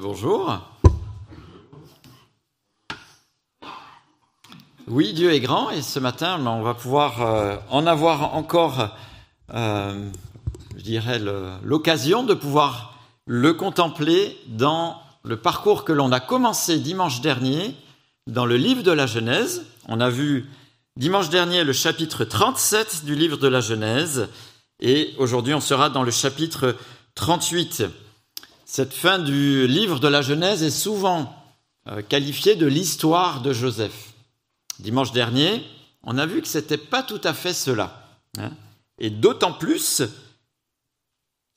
Bonjour. Oui, Dieu est grand et ce matin, ben, on va pouvoir euh, en avoir encore, euh, je dirais, l'occasion de pouvoir le contempler dans le parcours que l'on a commencé dimanche dernier dans le livre de la Genèse. On a vu dimanche dernier le chapitre 37 du livre de la Genèse et aujourd'hui on sera dans le chapitre 38. Cette fin du livre de la Genèse est souvent euh, qualifiée de l'histoire de Joseph. Dimanche dernier, on a vu que ce n'était pas tout à fait cela. Hein. Et d'autant plus,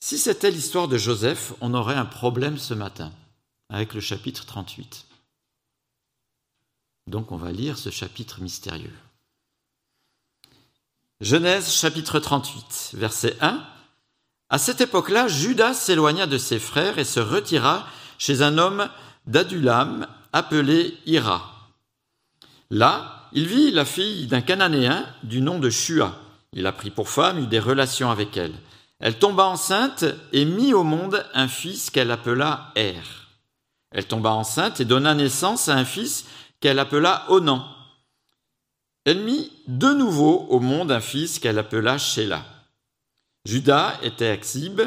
si c'était l'histoire de Joseph, on aurait un problème ce matin avec le chapitre 38. Donc on va lire ce chapitre mystérieux. Genèse chapitre 38, verset 1. À cette époque-là, Judas s'éloigna de ses frères et se retira chez un homme d'Adulam appelé Ira. Là, il vit la fille d'un Cananéen du nom de Shua. Il la prit pour femme, eut des relations avec elle. Elle tomba enceinte et mit au monde un fils qu'elle appela Er. Elle tomba enceinte et donna naissance à un fils qu'elle appela Onan. Elle mit de nouveau au monde un fils qu'elle appela Sheila. Judas était Axib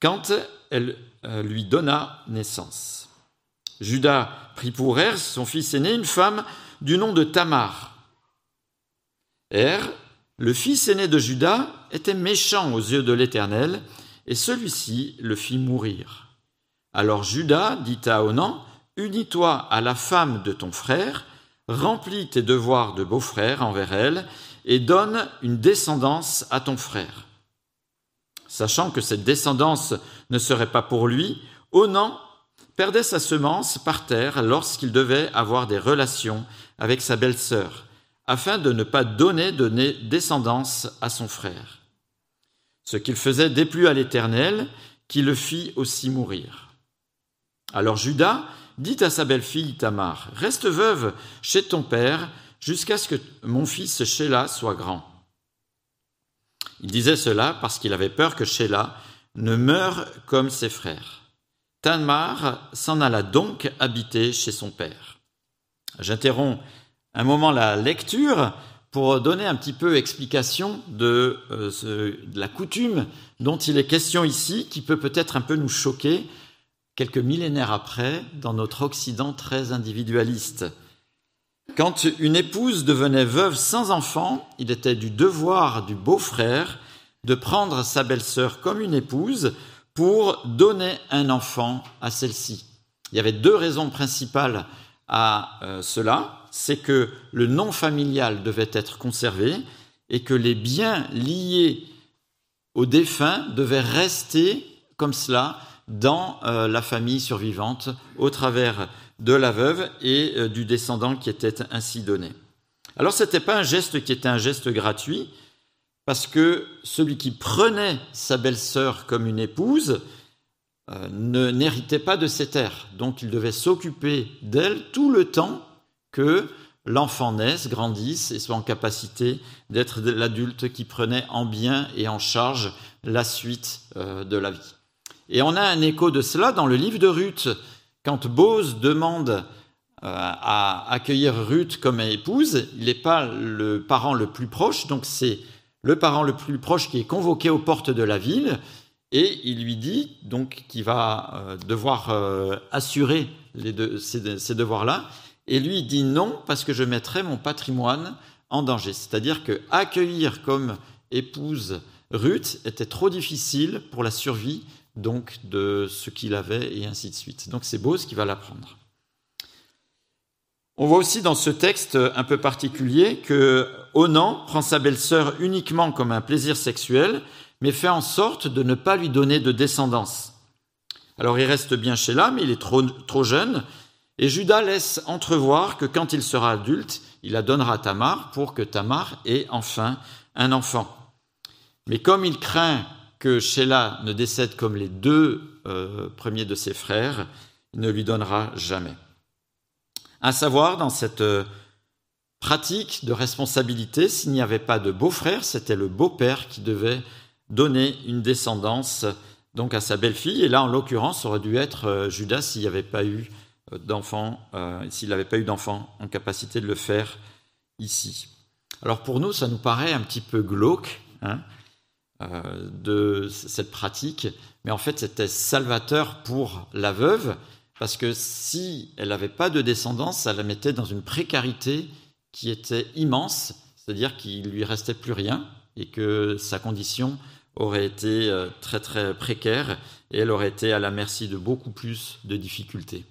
quand elle euh, lui donna naissance. Judas prit pour Er, son fils aîné, une femme du nom de Tamar. Er, le fils aîné de Judas, était méchant aux yeux de l'Éternel, et celui-ci le fit mourir. Alors Judas dit à Onan, Unis-toi à la femme de ton frère, remplis tes devoirs de beau-frère envers elle, et donne une descendance à ton frère. Sachant que cette descendance ne serait pas pour lui, Onan perdait sa semence par terre lorsqu'il devait avoir des relations avec sa belle-sœur, afin de ne pas donner de descendance à son frère. Ce qu'il faisait déplut à l'Éternel, qui le fit aussi mourir. Alors Judas dit à sa belle-fille Tamar, Reste veuve chez ton père jusqu'à ce que mon fils Sheila soit grand. Il disait cela parce qu'il avait peur que Sheila ne meure comme ses frères. Tamar s'en alla donc habiter chez son père. J'interromps un moment la lecture pour donner un petit peu explication de, euh, de, la coutume dont il est question ici, qui peut peut-être un peu nous choquer quelques millénaires après dans notre Occident très individualiste. Quand une épouse devenait veuve sans enfant, il était du devoir du beau-frère de prendre sa belle-sœur comme une épouse pour donner un enfant à celle-ci. Il y avait deux raisons principales à euh, cela. C'est que le nom familial devait être conservé et que les biens liés au défunt devaient rester comme cela dans euh, la famille survivante au travers de la veuve et euh, du descendant qui était ainsi donné. Alors ce n'était pas un geste qui était un geste gratuit, parce que celui qui prenait sa belle-sœur comme une épouse euh, ne n'héritait pas de ses terres, donc il devait s'occuper d'elle tout le temps que l'enfant naisse, grandisse et soit en capacité d'être l'adulte qui prenait en bien et en charge la suite euh, de la vie. Et on a un écho de cela dans le livre de Ruth, quand Bose demande euh, à accueillir Ruth comme épouse, il n'est pas le parent le plus proche, donc c'est le parent le plus proche qui est convoqué aux portes de la ville et il lui dit donc qu'il va euh, devoir euh, assurer ces, devoirs-là et lui dit non parce que je mettrai mon patrimoine en danger. C'est-à-dire que accueillir comme épouse Ruth était trop difficile pour la survie donc de ce qu'il avait et ainsi de suite. Donc c'est Bose qui va l'apprendre. On voit aussi dans ce texte un peu particulier que Onan prend sa belle-sœur uniquement comme un plaisir sexuel, mais fait en sorte de ne pas lui donner de descendance. Alors il reste bien chez l'âme, il est trop, trop jeune, et Judas laisse entrevoir que quand il sera adulte, il la donnera à Tamar pour que Tamar ait enfin un enfant. Mais comme il craint que Sheila ne décède comme les deux euh, premiers de ses frères, ne lui donnera jamais. À savoir, dans cette euh, pratique de responsabilité, s'il n'y avait pas de beau-frère, c'était le beau-père qui devait donner une descendance donc à sa belle-fille. Et là, en l'occurrence, aurait dû être euh, Judas s'il n'y avait pas eu d'enfant, s'il n'avait pas eu d'enfant en capacité de le faire ici. Alors pour nous, ça nous paraît un petit peu glauque hein, de cette pratique, mais en fait, c'était salvateur pour la veuve, parce que si elle n'avait pas de descendance, ça la mettait dans une précarité qui était immense, c'est-à-dire qu'il lui restait plus rien et que sa condition aurait été euh, très très précaire et elle aurait été à la merci de beaucoup plus de difficultés.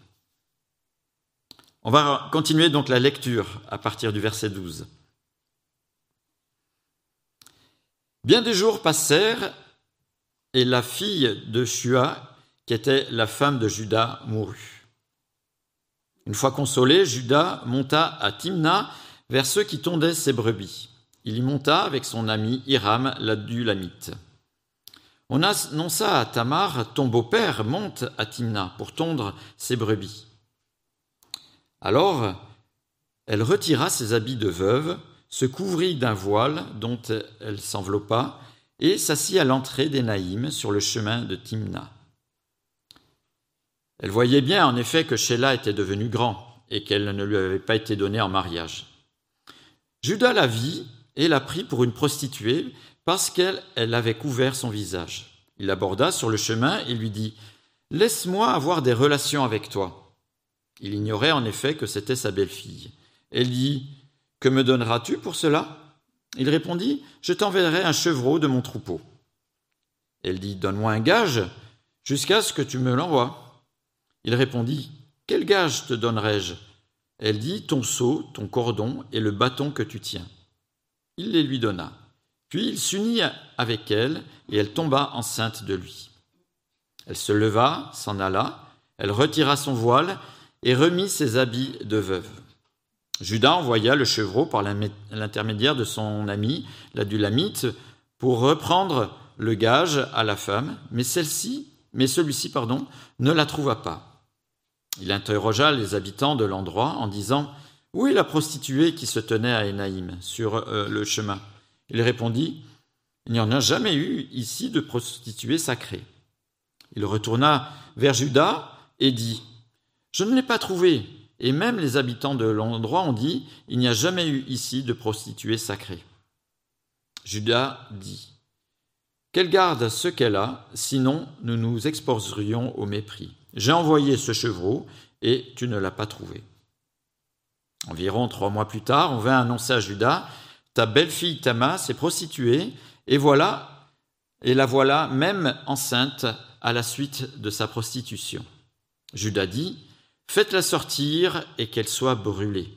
On va continuer donc la lecture à partir du verset 12. Bien des jours passèrent et la fille de Shua, qui était la femme de Judas, mourut. Une fois consolé, Judas monta à Timna vers ceux qui tondaient ses brebis. Il y monta avec son ami Hiram l'Adulamite. On annonça à Tamar Ton beau-père monte à Timna pour tondre ses brebis. Alors elle retira ses habits de veuve, se couvrit d'un voile dont elle s'enveloppa, et s'assit à l'entrée des Naïm sur le chemin de Timna. Elle voyait bien en effet que Sheila était devenu grand et qu'elle ne lui avait pas été donnée en mariage. Judas la vit et la prit pour une prostituée parce qu'elle elle avait couvert son visage. Il l'aborda sur le chemin et lui dit Laisse-moi avoir des relations avec toi. Il ignorait en effet que c'était sa belle-fille. Elle dit Que me donneras-tu pour cela? Il répondit Je t'enverrai un chevreau de mon troupeau. Elle dit Donne-moi un gage jusqu'à ce que tu me l'envoies. Il répondit Quel gage te donnerai-je? Elle dit Ton seau, ton cordon et le bâton que tu tiens. Il les lui donna. Puis il s'unit avec elle, et elle tomba enceinte de lui. Elle se leva, s'en alla, elle retira son voile et remit ses habits de veuve. Judas envoya le chevreau par l'intermédiaire de son ami, la Dulamite, pour reprendre le gage à la femme, mais celle-ci, mais celui-ci, pardon, ne la trouva pas. Il interrogea les habitants de l'endroit en disant où est la prostituée qui se tenait à Énaïm sur euh, le chemin? Il répondit Il n'y en a jamais eu ici de prostituée sacrée. Il retourna vers Judas et dit Je ne l'ai pas trouvée. Et même les habitants de l'endroit ont dit Il n'y a jamais eu ici de prostituée sacrée. Judas dit Qu'elle garde ce qu'elle a, sinon nous nous exposerions au mépris. J'ai envoyé ce chevreau et tu ne l'as pas trouvé. Environ trois mois plus tard, on vint annoncer à Judas Ta belle-fille Tama s'est prostituée, et voilà, et la voilà même enceinte à la suite de sa prostitution. Judas dit Faites-la sortir et qu'elle soit brûlée.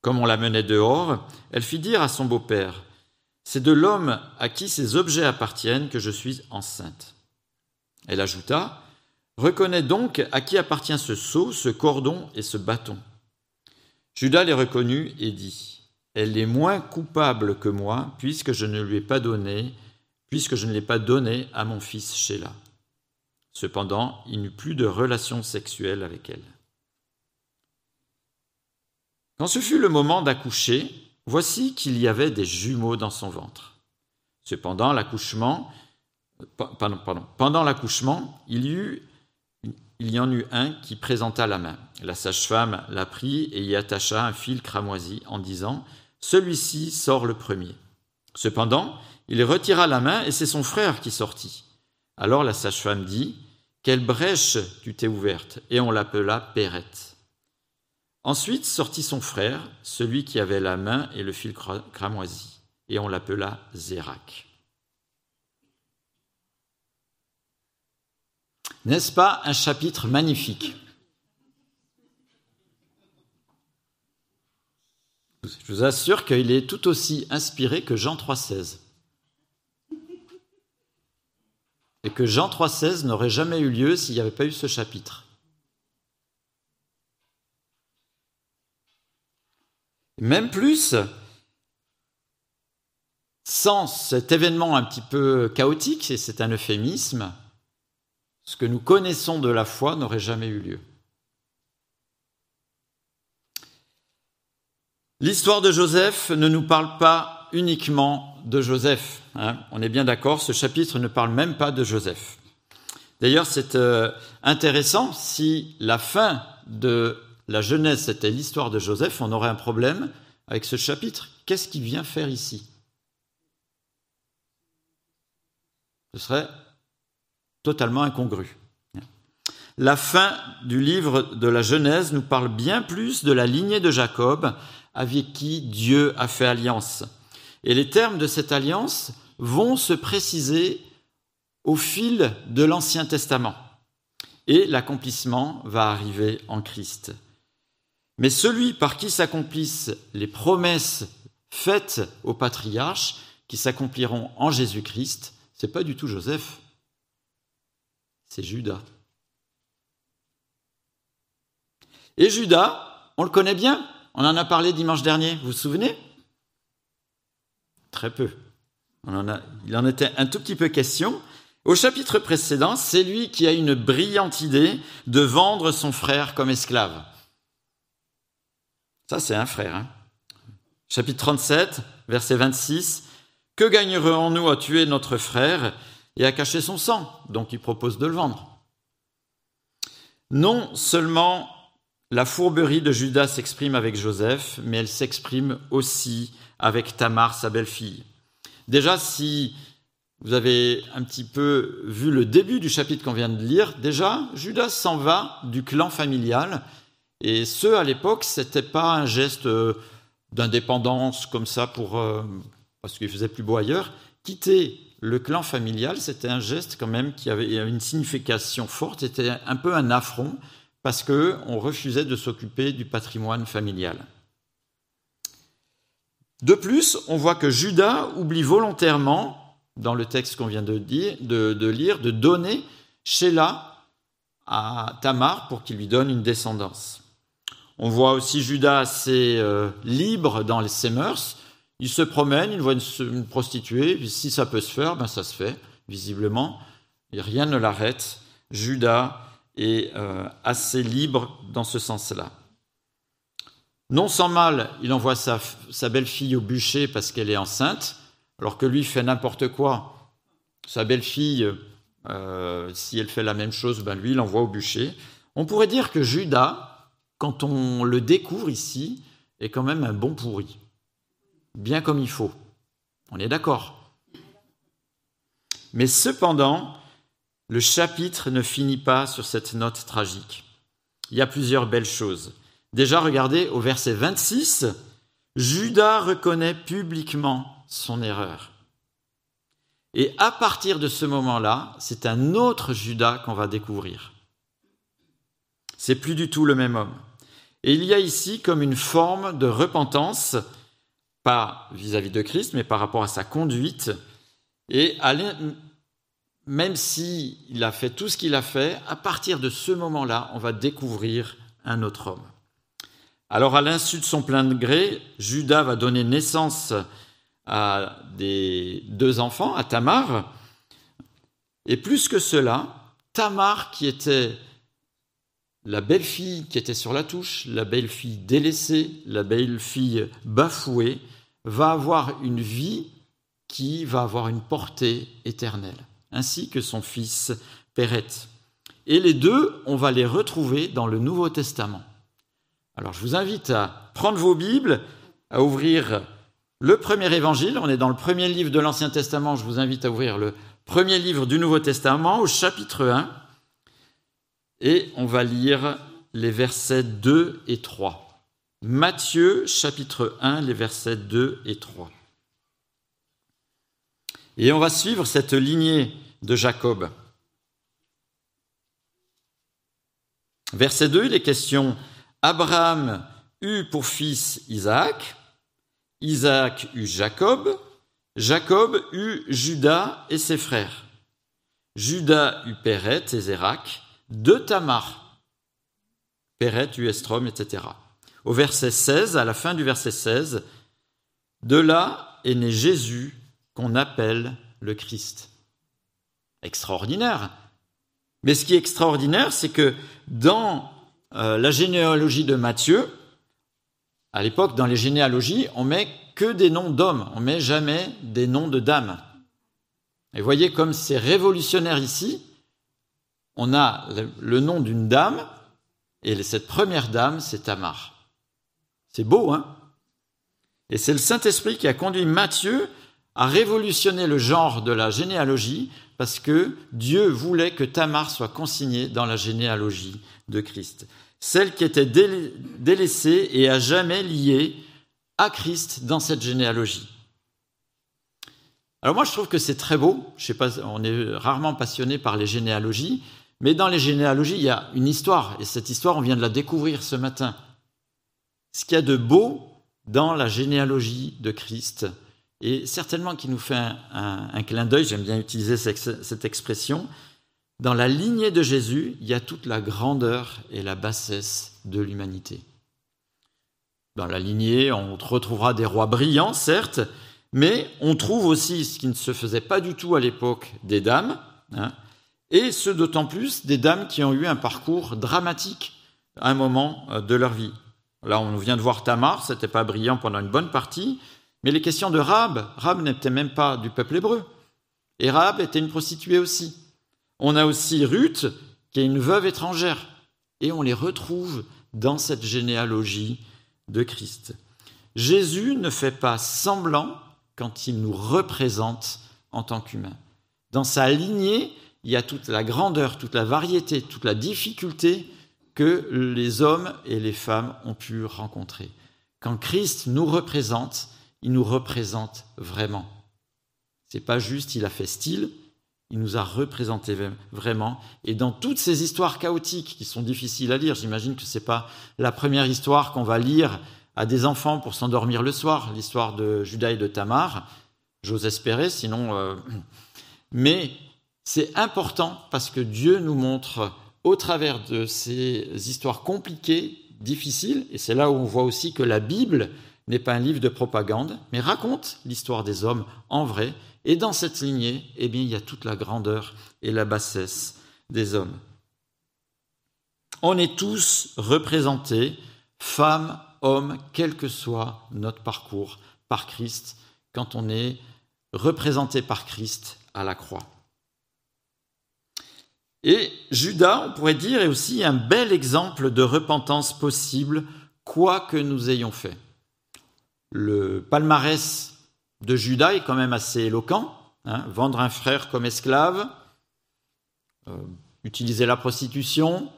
Comme on la menait dehors, elle fit dire à son beau-père C'est de l'homme à qui ces objets appartiennent que je suis enceinte. Elle ajouta Reconnais donc à qui appartient ce seau, ce cordon et ce bâton. Judas les reconnut et dit Elle est moins coupable que moi, puisque je ne lui ai pas donné, puisque je ne l'ai pas donné à mon fils Sheila. Cependant, il n'eut plus de relation sexuelle avec elle. Quand ce fut le moment d'accoucher, voici qu'il y avait des jumeaux dans son ventre. Cependant, l'accouchement, pendant l'accouchement, il y eut il y en eut un qui présenta la main. La sage-femme la prit et y attacha un fil cramoisi en disant Celui-ci sort le premier. Cependant, il retira la main et c'est son frère qui sortit. Alors la sage-femme dit Quelle brèche tu t'es ouverte Et on l'appela Pérette. Ensuite sortit son frère, celui qui avait la main et le fil cramoisi, et on l'appela Zérak. N'est-ce pas un chapitre magnifique? Je vous assure qu'il est tout aussi inspiré que Jean 3,16. Et que Jean 3,16 n'aurait jamais eu lieu s'il n'y avait pas eu ce chapitre. Même plus, sans cet événement un petit peu chaotique, et c'est un euphémisme, ce que nous connaissons de la foi n'aurait jamais eu lieu. L'histoire de Joseph ne nous parle pas uniquement de Joseph. Hein. On est bien d'accord, ce chapitre ne parle même pas de Joseph. D'ailleurs, c'est euh, intéressant, si la fin de la Genèse c'était l'histoire de Joseph, on aurait un problème avec ce chapitre. Qu'est-ce qu'il vient faire ici? Ce serait totalement incongru. La fin du livre de la Genèse nous parle bien plus de la lignée de Jacob avec qui Dieu a fait alliance. Et les termes de cette alliance vont se préciser au fil de l'Ancien Testament. Et l'accomplissement va arriver en Christ. Mais celui par qui s'accomplissent les promesses faites aux patriarches, qui s'accompliront en Jésus-Christ, c'est pas du tout Joseph, c'est Judas. Et Judas, on le connaît bien, on en a parlé dimanche dernier, vous vous souvenez? Très peu. il en était un tout petit peu question. Au chapitre précédent, c'est lui qui a une brillante idée de vendre son frère comme esclave. Ça, c'est un frère. Hein. Chapitre 37, verset 26. Que gagnerons-nous à tuer notre frère et à cacher son sang? Donc il propose de le vendre. Non seulement la fourberie de Judas s'exprime avec Joseph, mais elle s'exprime aussi avec Tamar, sa belle-fille. Déjà, si vous avez un petit peu vu le début du chapitre qu'on vient de lire, déjà, Judas s'en va du clan familial, et ce, à l'époque, c'était pas un geste euh, d'indépendance comme ça pour, euh, parce qu'il faisait plus beau ailleurs. Quitter le clan familial, c'était un geste quand même qui avait une signification forte, c'était un peu un affront, parce qu'on refusait de s'occuper du patrimoine familial. De plus, on voit que Judas oublie volontairement, dans le texte qu'on vient de, de, lire, de donner Sheila à Tamar pour qu'il lui donne une descendance. On voit aussi Judas assez euh, libre dans ses mœurs. Il se promène, il voit une, prostituée, si ça peut se faire, ben ça se fait, visiblement. Et rien ne l'arrête. Judas est euh, assez libre dans ce sens-là. Non sans mal, il envoie sa, belle-fille au bûcher parce qu'elle est enceinte, alors que lui fait n'importe quoi. Sa belle-fille, euh, si elle fait la même chose, ben lui, l'envoie au bûcher. On pourrait dire que Judas, quand on le découvre ici, est quand même un bon pourri. Bien comme il faut. On est d'accord. Mais cependant, le chapitre ne finit pas sur cette note tragique. Il y a plusieurs belles choses. Déjà, regardez au verset 26, Judas reconnaît publiquement son erreur. Et à partir de ce moment-là, c'est un autre Judas qu'on va découvrir. C'est plus du tout le même homme. Et il y a ici comme une forme de repentance, pas vis-à-vis de Christ, mais par rapport à sa conduite. Et même s'il a fait tout ce qu'il a fait, à partir de ce moment-là, on va découvrir un autre homme. Alors, à l'insu de son plein gré, Judas va donner naissance à des deux enfants, à Tamar. Et plus que cela, Tamar, qui était la belle-fille qui était sur la touche, la belle-fille délaissée, la belle-fille bafouée, va avoir une vie qui va avoir une portée éternelle, ainsi que son fils Pérette. Et les deux, on va les retrouver dans le Nouveau Testament. Alors je vous invite à prendre vos Bibles, à ouvrir le premier évangile. On est dans le premier livre de l'Ancien Testament. Je vous invite à ouvrir le premier livre du Nouveau Testament au chapitre 1. Et on va lire les versets 2 et 3. Matthieu chapitre 1, les versets 2 et 3. Et on va suivre cette lignée de Jacob. Verset 2, il est question Abraham eut pour fils Isaac, Isaac eut Jacob, Jacob eut Judas et ses frères. Judas eut Péret et Zérak, deux Tamar, Péret eut Estrom, etc. Au verset 16, à la fin du verset 16, de là est né Jésus qu'on appelle le Christ. Extraordinaire. Mais ce qui est extraordinaire, c'est que dans euh, la généalogie de Matthieu, à l'époque, dans les généalogies, on met que des noms d'hommes, on met jamais des noms de dames. Et voyez comme c'est révolutionnaire ici, on a le nom d'une dame, et cette première dame, c'est Tamar. C'est beau, hein? Et c'est le Saint-Esprit qui a conduit Matthieu à révolutionner le genre de la généalogie, parce que Dieu voulait que Tamar soit consignée dans la généalogie de Christ. Celle qui était délaissée et à jamais liée à Christ dans cette généalogie. Alors moi, je trouve que c'est très beau. On est rarement passionné par les généalogies, mais dans les généalogies, il y a une histoire, et cette histoire, on vient de la découvrir ce matin. Ce qu'il y a de beau dans la généalogie de Christ, et certainement qui nous fait un, clin d'œil, j'aime bien utiliser cette expression, dans la lignée de Jésus, il y a toute la grandeur et la bassesse de l'humanité. Dans la lignée, on retrouvera des rois brillants, certes, mais on trouve aussi ce qui ne se faisait pas du tout à l'époque des dames, hein, et ce d'autant plus des dames qui ont eu un parcours dramatique à un moment euh, de leur vie. Là, on vient de voir Tamar, c'était pas brillant pendant une bonne partie, mais les questions de Rab, Rab n'était même pas du peuple hébreu, et Rab était une prostituée aussi. On a aussi Ruth, qui est une veuve étrangère, et on les retrouve dans cette généalogie de Christ. Jésus ne fait pas semblant quand il nous représente en tant qu'humain. Dans sa lignée, il y a toute la grandeur, toute la variété, toute la difficulté que les hommes et les femmes ont pu rencontrer. Quand Christ nous représente, il nous représente vraiment. C'est pas juste il a fait style, il nous a représenté vraiment. Et dans toutes ces histoires chaotiques qui sont difficiles à lire, j'imagine que c'est pas la première histoire qu'on va lire à des enfants pour s'endormir le soir, l'histoire de Judas et de Tamar. J'ose espérer, sinon. Euh, mais c'est important parce que Dieu nous montre, au travers de ces histoires compliquées, difficiles, et c'est là où on voit aussi que la Bible n'est pas un livre de propagande, mais raconte l'histoire des hommes en vrai. Et dans cette lignée, eh bien, il y a toute la grandeur et la bassesse des hommes. On est tous représentés, femmes, homme, quel que soit notre parcours par Christ, quand on est représenté par Christ à la croix. Et Judas, on pourrait dire, est aussi un bel exemple de repentance possible, quoi que nous ayons fait. Le palmarès de Judas est quand même assez éloquent. Hein. vendre un frère comme esclave, euh, utiliser la prostitution,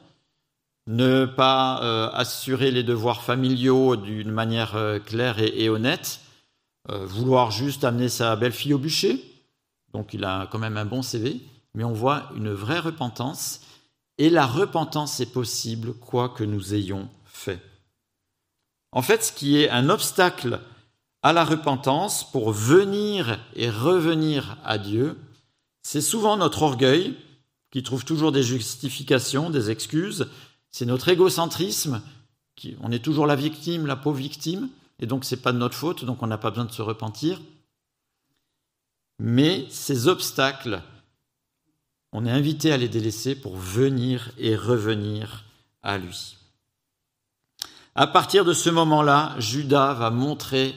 ne pas euh, assurer les devoirs familiaux d'une manière euh, claire et, honnête, vouloir juste amener sa belle-fille au bûcher, donc il a quand même un bon CV, mais on voit une vraie repentance, et la repentance est possible quoi que nous ayons fait. En fait, ce qui est un obstacle à la repentance pour venir et revenir à Dieu, c'est souvent notre orgueil qui trouve toujours des justifications, des excuses, c'est notre égocentrisme, on est toujours la victime, la pauvre victime, et donc ce n'est pas de notre faute, donc on n'a pas besoin de se repentir. Mais ces obstacles, on est invité à les délaisser pour venir et revenir à lui. À partir de ce moment-là, Judas va montrer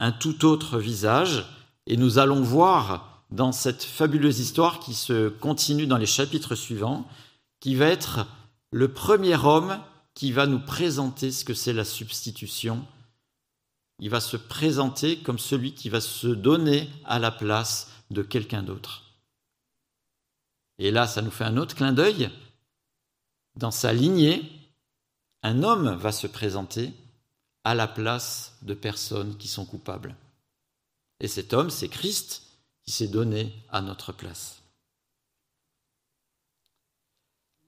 un tout autre visage, et nous allons voir dans cette fabuleuse histoire qui se continue dans les chapitres suivants, qui va être le premier homme qui va nous présenter ce que c'est la substitution. Il va se présenter comme celui qui va se donner à la place de quelqu'un d'autre. Et là, ça nous fait un autre clin d'œil. Dans sa lignée, un homme va se présenter à la place de personnes qui sont coupables. Et cet homme, c'est Christ qui s'est donné à notre place.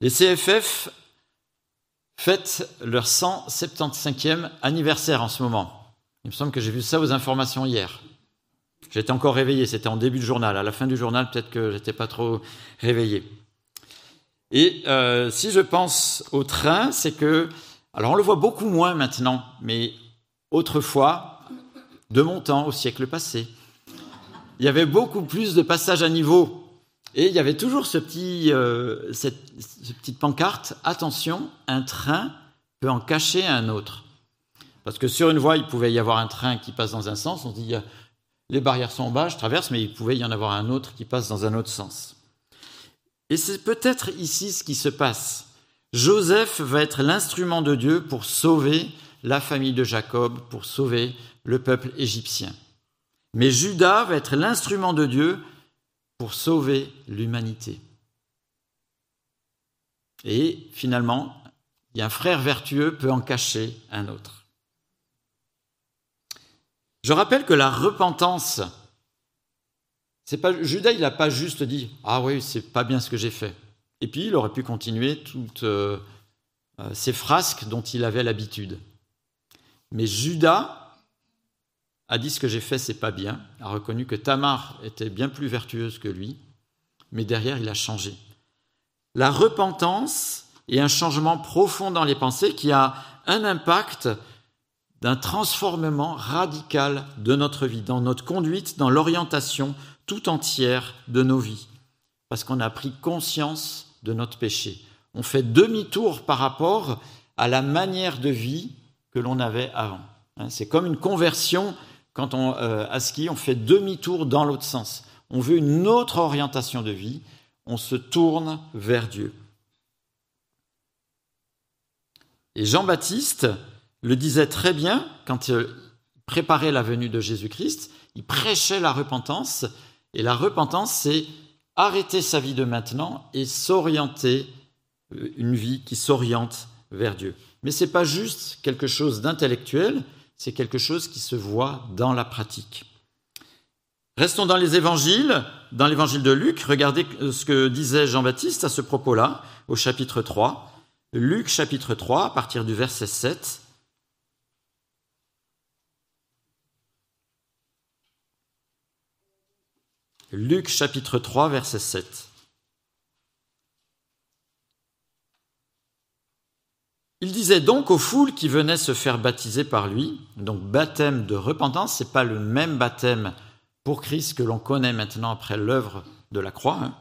Les CFF fêtent leur 175e anniversaire en ce moment. Il me semble que j'ai vu ça aux informations hier. J'étais encore réveillé, c'était en début de journal. À la fin du journal, peut-être que j'étais pas trop réveillé. Et euh, si je pense au train, c'est que, alors on le voit beaucoup moins maintenant, mais autrefois, de mon temps, au siècle passé, il y avait beaucoup plus de passages à niveau et il y avait toujours ce petit, euh, cette, petite pancarte attention, un train peut en cacher un autre. Parce que sur une voie, il pouvait y avoir un train qui passe dans un sens. On dit les barrières sont en bas, je traverse, mais il pouvait y en avoir un autre qui passe dans un autre sens. Et c'est peut-être ici ce qui se passe. Joseph va être l'instrument de Dieu pour sauver la famille de Jacob, pour sauver le peuple égyptien. Mais Judas va être l'instrument de Dieu pour sauver l'humanité. Et finalement, un frère vertueux peut en cacher un autre. Je rappelle que la repentance, c'est pas Judas, il n'a pas juste dit ah oui c'est pas bien ce que j'ai fait. Et puis il aurait pu continuer toutes euh, euh, ces frasques dont il avait l'habitude. Mais Judas a dit ce que j'ai fait c'est pas bien, a reconnu que Tamar était bien plus vertueuse que lui, mais derrière il a changé. La repentance est un changement profond dans les pensées qui a un impact d'un transformement radical de notre vie, dans notre conduite, dans l'orientation tout entière de nos vies, parce qu'on a pris conscience de notre péché. On fait demi-tour par rapport à la manière de vie que l'on avait avant. Hein, c'est comme une conversion quand on, euh, à ski, on fait demi-tour dans l'autre sens. On veut une autre orientation de vie, on se tourne vers Dieu. Et Jean-Baptiste le disait très bien quand il préparait la venue de Jésus-Christ, il prêchait la repentance, et la repentance, c'est arrêter sa vie de maintenant et s'orienter, euh, une vie qui s'oriente vers Dieu. Mais ce n'est pas juste quelque chose d'intellectuel, c'est quelque chose qui se voit dans la pratique. Restons dans les évangiles, dans l'évangile de Luc, regardez ce que disait Jean-Baptiste à ce propos-là, au chapitre 3. Luc chapitre 3, à partir du verset 7. Luc chapitre 3, verset 7. Il disait donc aux foules qui venaient se faire baptiser par lui, donc baptême de repentance, ce n'est pas le même baptême pour Christ que l'on connaît maintenant après l'œuvre de la croix. Hein.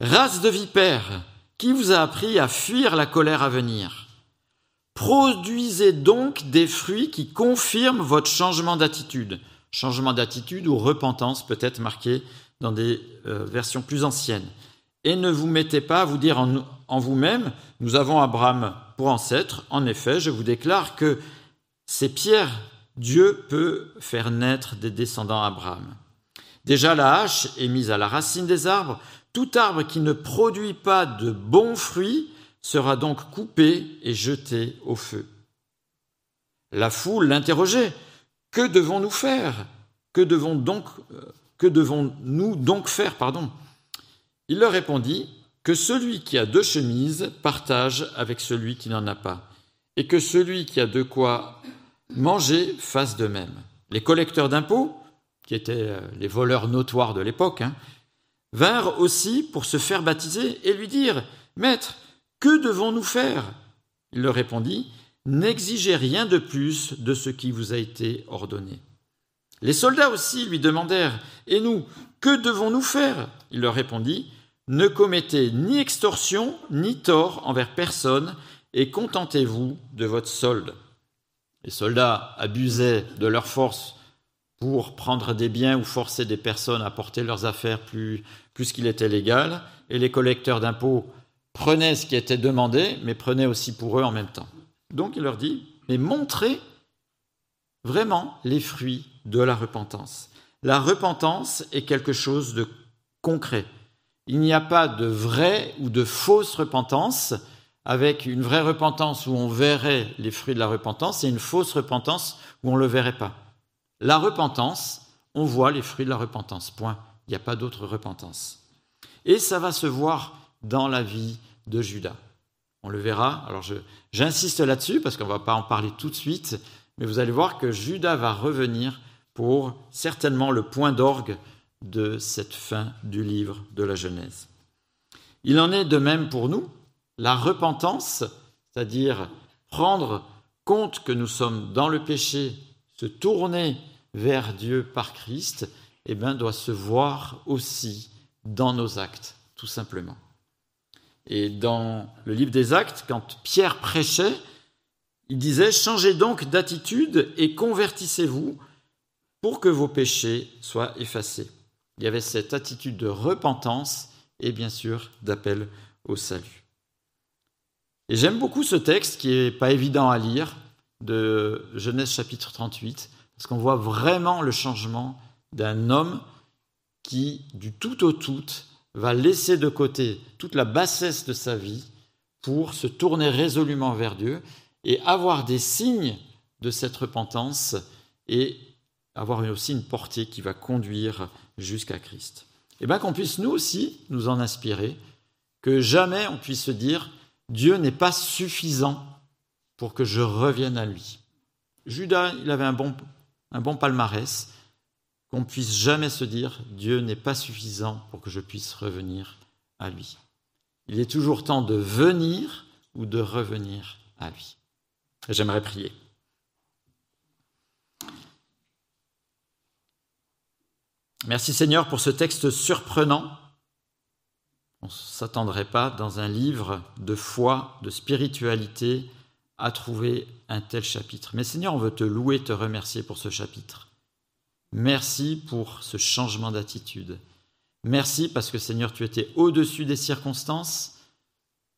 Race de vipères, qui vous a appris à fuir la colère à venir? Produisez donc des fruits qui confirment votre changement d'attitude. Changement d'attitude ou repentance peut être marqué dans des euh, versions plus anciennes. Et ne vous mettez pas à vous dire en, vous-même, nous avons Abraham pour ancêtre. En effet, je vous déclare que c'est pierres, Dieu peut faire naître des descendants d'Abraham. Déjà la hache est mise à la racine des arbres, tout arbre qui ne produit pas de bons fruits sera donc coupé et jeté au feu. La foule l'interrogeait. Que devons-nous faire? Que devons donc euh, que devons-nous donc faire? Pardon. Il leur répondit que celui qui a deux chemises partage avec celui qui n'en a pas, et que celui qui a de quoi manger fasse de même. Les collecteurs d'impôts, qui étaient euh, les voleurs notoires de l'époque, hein, vinrent aussi pour se faire baptiser et lui dire Maître, que devons-nous faire? Il leur répondit N'exigez rien de plus de ce qui vous a été ordonné. Les soldats aussi lui demandèrent Et nous, que devons-nous faire? Il leur répondit Ne commettez ni extorsion ni tort envers personne et contentez-vous de votre solde. Les soldats abusaient de leur force pour prendre des biens ou forcer des personnes à porter leurs affaires plus, qu'il était légal, et les collecteurs d'impôts prenaient ce qui était demandé, mais prenaient aussi pour eux en même temps. Donc il leur dit, mais montrez vraiment les fruits de la repentance. La repentance est quelque chose de concret. Il n'y a pas de vraie ou de fausse repentance, avec une vraie repentance où on verrait les fruits de la repentance et une fausse repentance où on ne le verrait pas. La repentance, on voit les fruits de la repentance, point. Il n'y a pas d'autre repentance. Et ça va se voir dans la vie de Judas. On le verra. Alors j'insiste là-dessus parce qu'on ne va pas en parler tout de suite, mais vous allez voir que Judas va revenir pour certainement le point d'orgue de cette fin du livre de la Genèse. Il en est de même pour nous. La repentance, c'est-à-dire prendre compte que nous sommes dans le péché, se tourner vers Dieu par Christ, eh bien, doit se voir aussi dans nos actes, tout simplement. Et dans le livre des Actes, quand Pierre prêchait, il disait Changez donc d'attitude et convertissez-vous pour que vos péchés soient effacés. Il y avait cette attitude de repentance et bien sûr d'appel au salut. Et j'aime beaucoup ce texte qui n'est pas évident à lire de Genèse chapitre 38, parce qu'on voit vraiment le changement d'un homme qui, du tout au tout, va laisser de côté toute la bassesse de sa vie pour se tourner résolument vers Dieu et avoir des signes de cette repentance et avoir aussi une portée qui va conduire jusqu'à Christ. Et bien qu'on puisse nous aussi nous en inspirer, que jamais on puisse se dire Dieu n'est pas suffisant pour que je revienne à lui. Judas, il avait un bon, un bon palmarès, qu'on puisse jamais se dire Dieu n'est pas suffisant pour que je puisse revenir à lui. Il est toujours temps de venir ou de revenir à lui. J'aimerais prier. Merci Seigneur pour ce texte surprenant. On ne s'attendrait pas dans un livre de foi, de spiritualité, à trouver un tel chapitre. Mais Seigneur, on veut te louer, te remercier pour ce chapitre. Merci pour ce changement d'attitude. Merci parce que Seigneur, tu étais au-dessus des circonstances.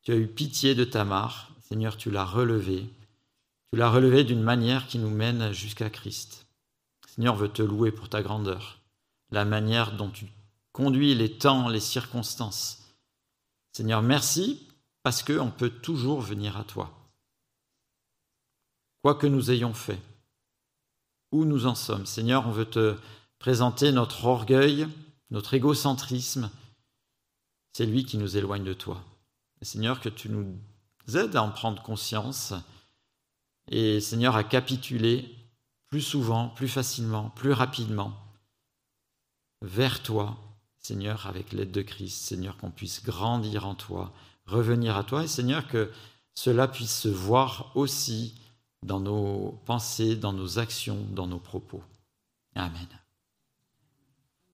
Tu as eu pitié de Tamar. Seigneur, tu l'as relevé. Tu l'as relevé d'une manière qui nous mène jusqu'à Christ. Seigneur, veut te louer pour ta grandeur la manière dont tu conduis les temps, les circonstances. Seigneur, merci parce qu'on peut toujours venir à toi. Quoi que nous ayons fait, nous en sommes, Seigneur, on veut te présenter notre orgueil, notre égocentrisme. C'est lui qui nous éloigne de toi. Seigneur, que tu nous aides à en prendre conscience et Seigneur à capituler plus souvent, plus facilement, plus rapidement vers toi, Seigneur, avec l'aide de Christ, Seigneur, qu'on puisse grandir en toi, revenir à toi, et Seigneur, que cela puisse se voir aussi dans nos pensées, dans nos actions, dans nos propos. Amen.